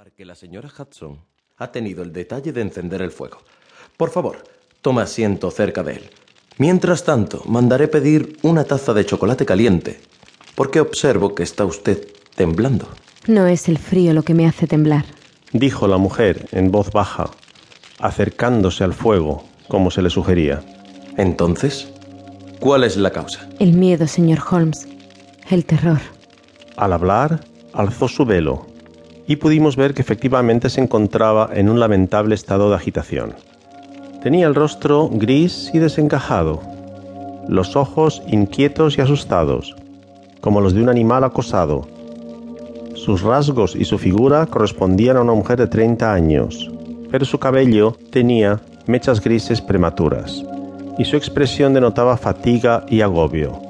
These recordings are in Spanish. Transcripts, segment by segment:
comprobar que la señora Hudson ha tenido el detalle de encender el fuego. Por favor, tome asiento cerca de él. Mientras tanto, mandaré pedir una taza de chocolate caliente, porque observo que está usted temblando. No es el frío lo que me hace temblar. dijo la mujer en voz baja, acercándose al fuego, como se le sugería. Entonces, ¿cuál es la causa? El miedo, señor Holmes. El terror. Al hablar, alzó su velo y pudimos ver que efectivamente se encontraba en un lamentable estado de agitación. Tenía el rostro gris y desencajado, los ojos inquietos y asustados, como los de un animal acosado. Sus rasgos y su figura correspondían a una mujer de 30 años, pero su cabello tenía mechas grises prematuras y su expresión denotaba fatiga y agobio.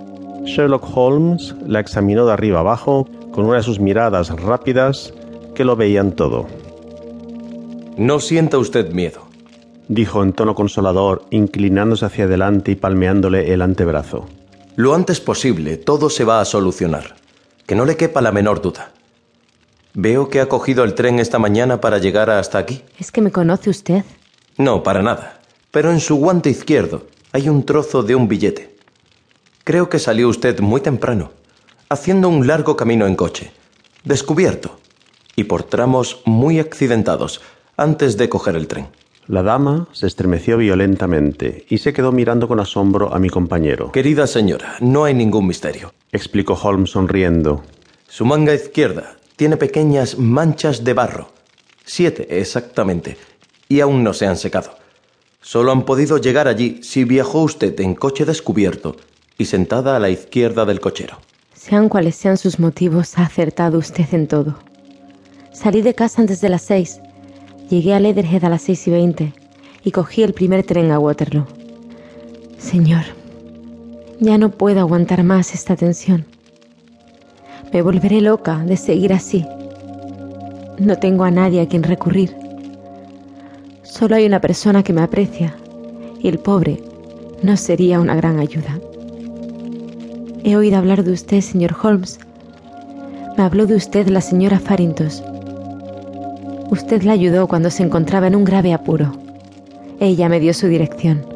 Sherlock Holmes la examinó de arriba abajo con una de sus miradas rápidas que lo veían todo. No sienta usted miedo. Dijo en tono consolador, inclinándose hacia adelante y palmeándole el antebrazo. Lo antes posible, todo se va a solucionar. Que no le quepa la menor duda. Veo que ha cogido el tren esta mañana para llegar hasta aquí. ¿Es que me conoce usted? No, para nada. Pero en su guante izquierdo hay un trozo de un billete. Creo que salió usted muy temprano, haciendo un largo camino en coche, descubierto, y por tramos muy accidentados, antes de coger el tren. La dama se estremeció violentamente y se quedó mirando con asombro a mi compañero. Querida señora, no hay ningún misterio. Explicó Holmes sonriendo. Su manga izquierda tiene pequeñas manchas de barro. Siete, exactamente. Y aún no se han secado. Solo han podido llegar allí si viajó usted en coche descubierto y sentada a la izquierda del cochero. Sean cuales sean sus motivos, ha acertado usted en todo. Salí de casa antes de las seis. Llegué a Leatherhead a las seis y veinte y cogí el primer tren a Waterloo. Señor, ya no puedo aguantar más esta tensión. Me volveré loca de seguir así. No tengo a nadie a quien recurrir. Solo hay una persona que me aprecia y el pobre no sería una gran ayuda. He oído hablar de usted, señor Holmes. Me habló de usted la señora Farintos. Usted la ayudó cuando se encontraba en un grave apuro. Ella me dio su dirección.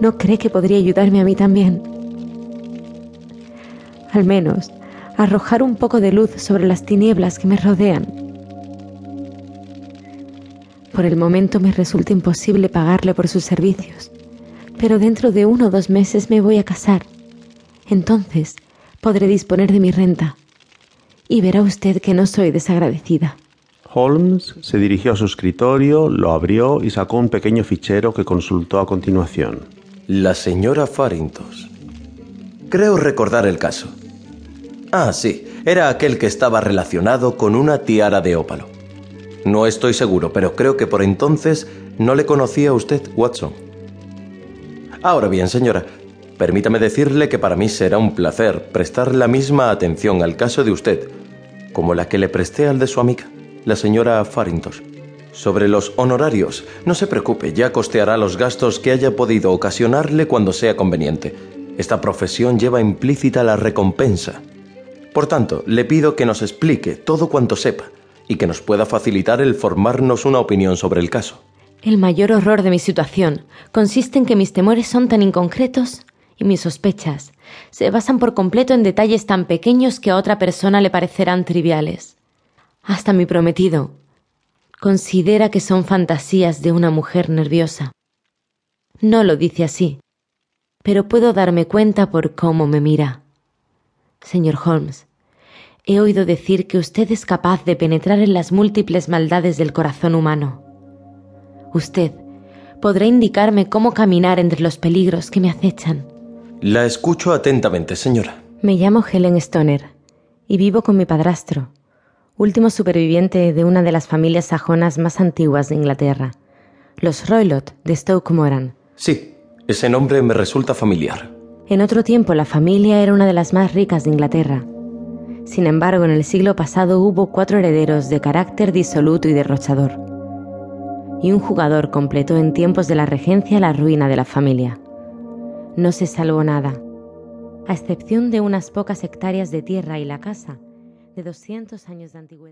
¿No cree que podría ayudarme a mí también? Al menos, arrojar un poco de luz sobre las tinieblas que me rodean. Por el momento me resulta imposible pagarle por sus servicios, pero dentro de uno o dos meses me voy a casar. Entonces podré disponer de mi renta. Y verá usted que no soy desagradecida. Holmes se dirigió a su escritorio, lo abrió y sacó un pequeño fichero que consultó a continuación. La señora Farintos. Creo recordar el caso. Ah, sí, era aquel que estaba relacionado con una tiara de ópalo. No estoy seguro, pero creo que por entonces no le conocía a usted, Watson. Ahora bien, señora, permítame decirle que para mí será un placer prestar la misma atención al caso de usted como la que le presté al de su amiga, la señora Farintos. Sobre los honorarios, no se preocupe, ya costeará los gastos que haya podido ocasionarle cuando sea conveniente. Esta profesión lleva implícita la recompensa. Por tanto, le pido que nos explique todo cuanto sepa y que nos pueda facilitar el formarnos una opinión sobre el caso. El mayor horror de mi situación consiste en que mis temores son tan inconcretos mis sospechas se basan por completo en detalles tan pequeños que a otra persona le parecerán triviales. Hasta mi prometido considera que son fantasías de una mujer nerviosa. No lo dice así, pero puedo darme cuenta por cómo me mira. Señor Holmes, he oído decir que usted es capaz de penetrar en las múltiples maldades del corazón humano. Usted podrá indicarme cómo caminar entre los peligros que me acechan. La escucho atentamente, señora. Me llamo Helen Stoner y vivo con mi padrastro, último superviviente de una de las familias sajonas más antiguas de Inglaterra, los Roylott de Stoke Moran. Sí, ese nombre me resulta familiar. En otro tiempo la familia era una de las más ricas de Inglaterra. Sin embargo, en el siglo pasado hubo cuatro herederos de carácter disoluto y derrochador. Y un jugador completó en tiempos de la regencia la ruina de la familia. No se salvó nada, a excepción de unas pocas hectáreas de tierra y la casa de 200 años de antigüedad.